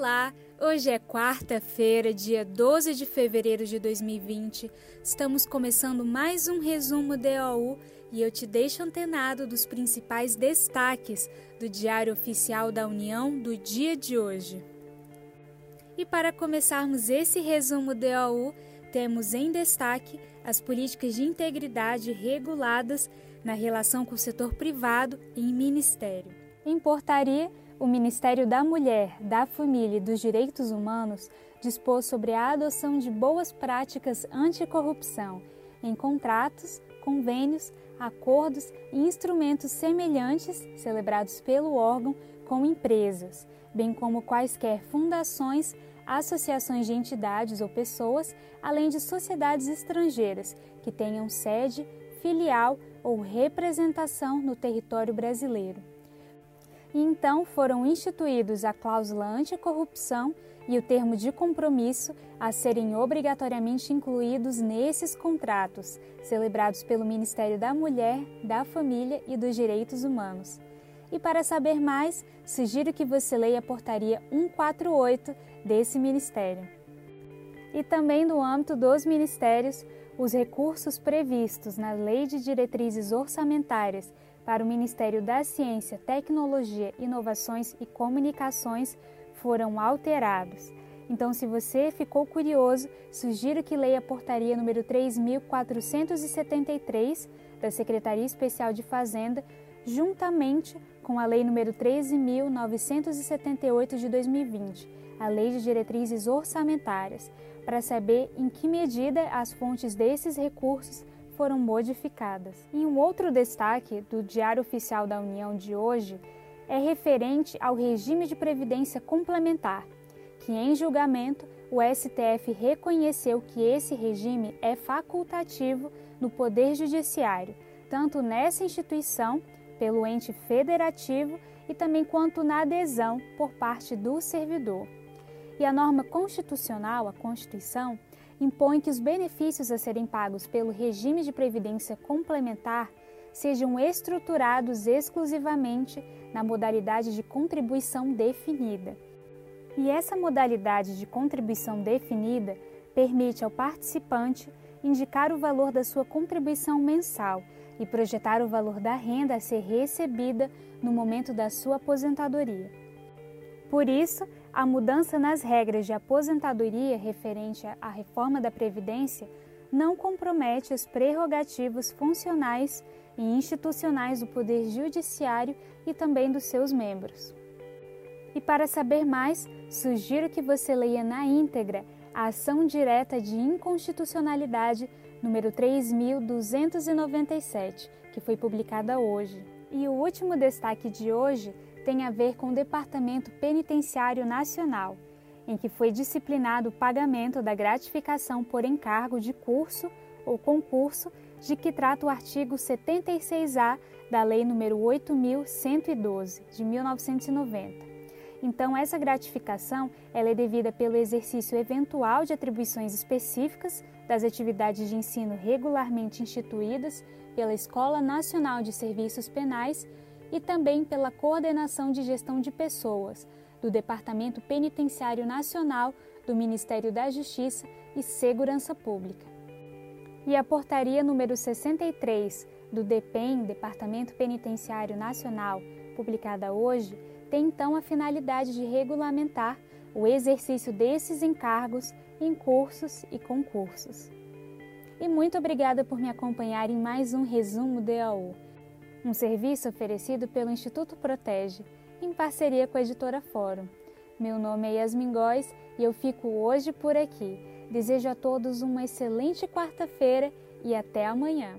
Olá! Hoje é quarta-feira, dia 12 de fevereiro de 2020. Estamos começando mais um resumo DOU e eu te deixo antenado dos principais destaques do Diário Oficial da União do dia de hoje. E para começarmos esse resumo DOU, temos em destaque as políticas de integridade reguladas na relação com o setor privado em ministério. Em portaria, o Ministério da Mulher, da Família e dos Direitos Humanos dispôs sobre a adoção de boas práticas anticorrupção em contratos, convênios, acordos e instrumentos semelhantes celebrados pelo órgão com empresas, bem como quaisquer fundações, associações de entidades ou pessoas, além de sociedades estrangeiras que tenham sede, filial ou representação no território brasileiro e então foram instituídos a cláusula anticorrupção e o termo de compromisso a serem obrigatoriamente incluídos nesses contratos, celebrados pelo Ministério da Mulher, da Família e dos Direitos Humanos. E para saber mais, sugiro que você leia a portaria 148 desse ministério. E também no âmbito dos ministérios, os recursos previstos na Lei de Diretrizes Orçamentárias para o Ministério da Ciência, Tecnologia, Inovações e Comunicações foram alterados. Então, se você ficou curioso, sugiro que leia a portaria número 3473 da Secretaria Especial de Fazenda, juntamente com a lei número 13978 de 2020, a Lei de Diretrizes Orçamentárias, para saber em que medida as fontes desses recursos foram modificadas. E um outro destaque do Diário Oficial da União de hoje é referente ao regime de previdência complementar, que em julgamento o STF reconheceu que esse regime é facultativo no Poder Judiciário, tanto nessa instituição, pelo ente federativo, e também quanto na adesão por parte do servidor. E a norma constitucional, a Constituição, impõe que os benefícios a serem pagos pelo regime de previdência complementar sejam estruturados exclusivamente na modalidade de contribuição definida. E essa modalidade de contribuição definida permite ao participante indicar o valor da sua contribuição mensal e projetar o valor da renda a ser recebida no momento da sua aposentadoria. Por isso, a mudança nas regras de aposentadoria referente à reforma da Previdência não compromete as prerrogativas funcionais e institucionais do Poder Judiciário e também dos seus membros. E para saber mais, sugiro que você leia na íntegra a ação direta de inconstitucionalidade número 3297, que foi publicada hoje. E o último destaque de hoje tem a ver com o Departamento Penitenciário Nacional, em que foi disciplinado o pagamento da gratificação por encargo de curso ou concurso de que trata o artigo 76A da Lei nº 8112 de 1990. Então, essa gratificação ela é devida pelo exercício eventual de atribuições específicas das atividades de ensino regularmente instituídas pela Escola Nacional de Serviços Penais e também pela coordenação de gestão de pessoas do Departamento Penitenciário Nacional do Ministério da Justiça e Segurança Pública. E a portaria número 63 do DEPEN, Departamento Penitenciário Nacional, publicada hoje, tem então a finalidade de regulamentar o exercício desses encargos em cursos e concursos. E muito obrigada por me acompanhar em mais um resumo DAU um serviço oferecido pelo Instituto Protege, em parceria com a editora Fórum. Meu nome é Yasmin Góes e eu fico hoje por aqui. Desejo a todos uma excelente quarta-feira e até amanhã.